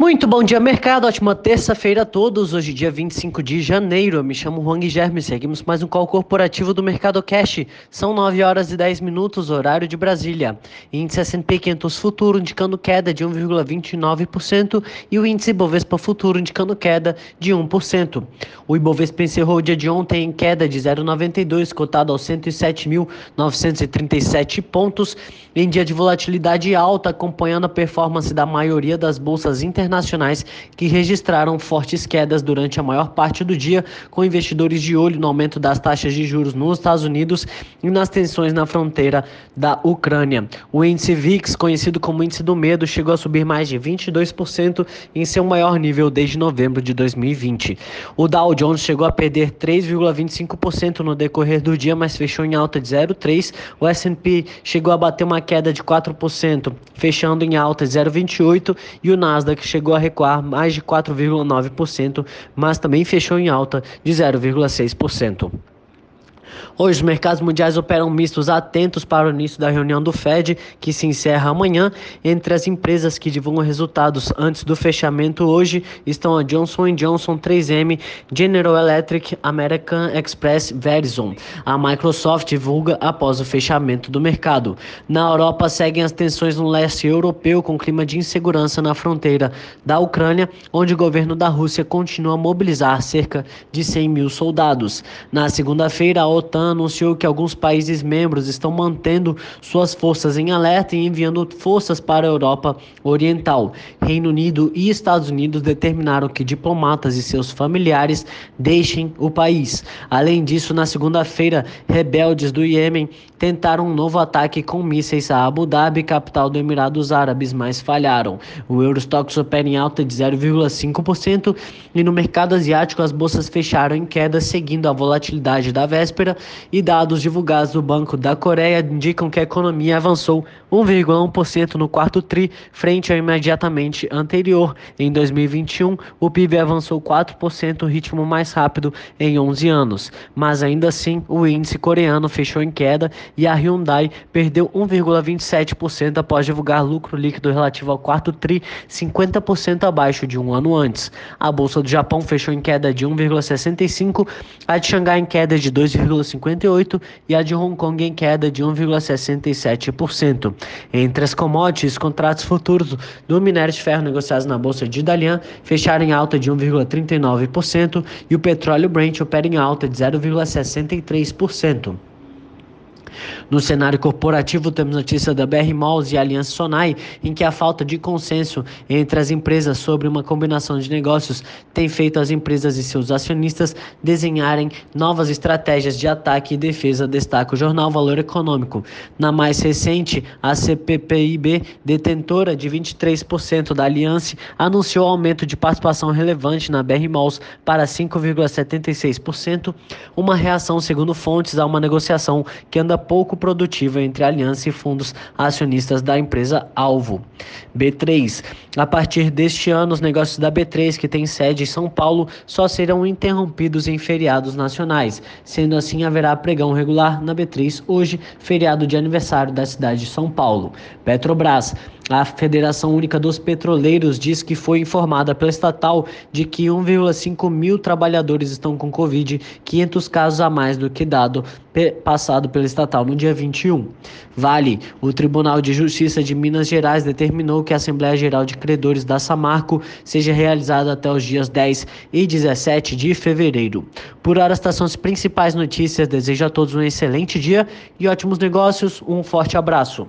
Muito bom dia, mercado. Ótima terça-feira a todos. Hoje, dia 25 de janeiro. Eu me chamo Juan Guilherme. Seguimos mais um call corporativo do Mercado Cash. São 9 horas e 10 minutos, horário de Brasília. Índice S&P 500 Futuro indicando queda de 1,29% e o índice Bovespa Futuro indicando queda de 1%. O Ibovespa encerrou o dia de ontem em queda de 0,92, cotado aos 107.937 pontos, em dia de volatilidade alta, acompanhando a performance da maioria das bolsas internacionais internacionais que registraram fortes quedas durante a maior parte do dia, com investidores de olho no aumento das taxas de juros nos Estados Unidos e nas tensões na fronteira da Ucrânia. O índice VIX, conhecido como índice do medo, chegou a subir mais de 22% em seu maior nível desde novembro de 2020. O Dow Jones chegou a perder 3,25% no decorrer do dia, mas fechou em alta de 0,3%. O S&P chegou a bater uma queda de 4%, fechando em alta de 0,28% e o Nasdaq chegou a recuar mais de 4,9%, mas também fechou em alta de 0,6%. Hoje, os mercados mundiais operam mistos atentos para o início da reunião do Fed, que se encerra amanhã. Entre as empresas que divulgam resultados antes do fechamento hoje estão a Johnson Johnson, 3M, General Electric, American Express, Verizon. A Microsoft divulga após o fechamento do mercado. Na Europa, seguem as tensões no leste europeu, com clima de insegurança na fronteira da Ucrânia, onde o governo da Rússia continua a mobilizar cerca de 100 mil soldados. Na segunda-feira, a OTAN anunciou que alguns países membros estão mantendo suas forças em alerta e enviando forças para a Europa Oriental. Reino Unido e Estados Unidos determinaram que diplomatas e seus familiares deixem o país. Além disso, na segunda-feira, rebeldes do Iêmen tentaram um novo ataque com mísseis a Abu Dhabi, capital do Emirados Árabes, mas falharam. O Eurostox opera em alta de 0,5% e no mercado asiático as bolsas fecharam em queda, seguindo a volatilidade da véspera e dados divulgados do Banco da Coreia indicam que a economia avançou 1,1% no quarto tri, frente ao imediatamente anterior. Em 2021, o PIB avançou 4%, o ritmo mais rápido em 11 anos. Mas ainda assim, o índice coreano fechou em queda e a Hyundai perdeu 1,27% após divulgar lucro líquido relativo ao quarto tri, 50% abaixo de um ano antes. A bolsa do Japão fechou em queda de 1,65%, a de Xangai em queda de 2,58% e a de Hong Kong em queda de 1,67%. Entre as commodities, contratos futuros do minério de ferro negociados na bolsa de Dalian fecharam em alta de 1,39% e o petróleo Brent opera em alta de 0,63%. No cenário corporativo, temos notícia da BR Malls e Aliança Sonai, em que a falta de consenso entre as empresas sobre uma combinação de negócios tem feito as empresas e seus acionistas desenharem novas estratégias de ataque e defesa, destaca o jornal Valor Econômico. Na mais recente, a CPPIB, detentora de 23% da Aliança, anunciou aumento de participação relevante na BR Malls para 5,76%, uma reação, segundo fontes, a uma negociação que anda pouco produtiva entre aliança e fundos acionistas da empresa alvo. B3. A partir deste ano, os negócios da B3, que tem sede em São Paulo, só serão interrompidos em feriados nacionais. Sendo assim, haverá pregão regular na B3 hoje, feriado de aniversário da cidade de São Paulo. Petrobras. A Federação Única dos Petroleiros diz que foi informada pela estatal de que 1,5 mil trabalhadores estão com Covid, 500 casos a mais do que dado passado pela estatal no dia 21. Vale, o Tribunal de Justiça de Minas Gerais determinou que a Assembleia Geral de Credores da Samarco seja realizada até os dias 10 e 17 de fevereiro. Por hora, estas são as principais notícias. Desejo a todos um excelente dia e ótimos negócios. Um forte abraço.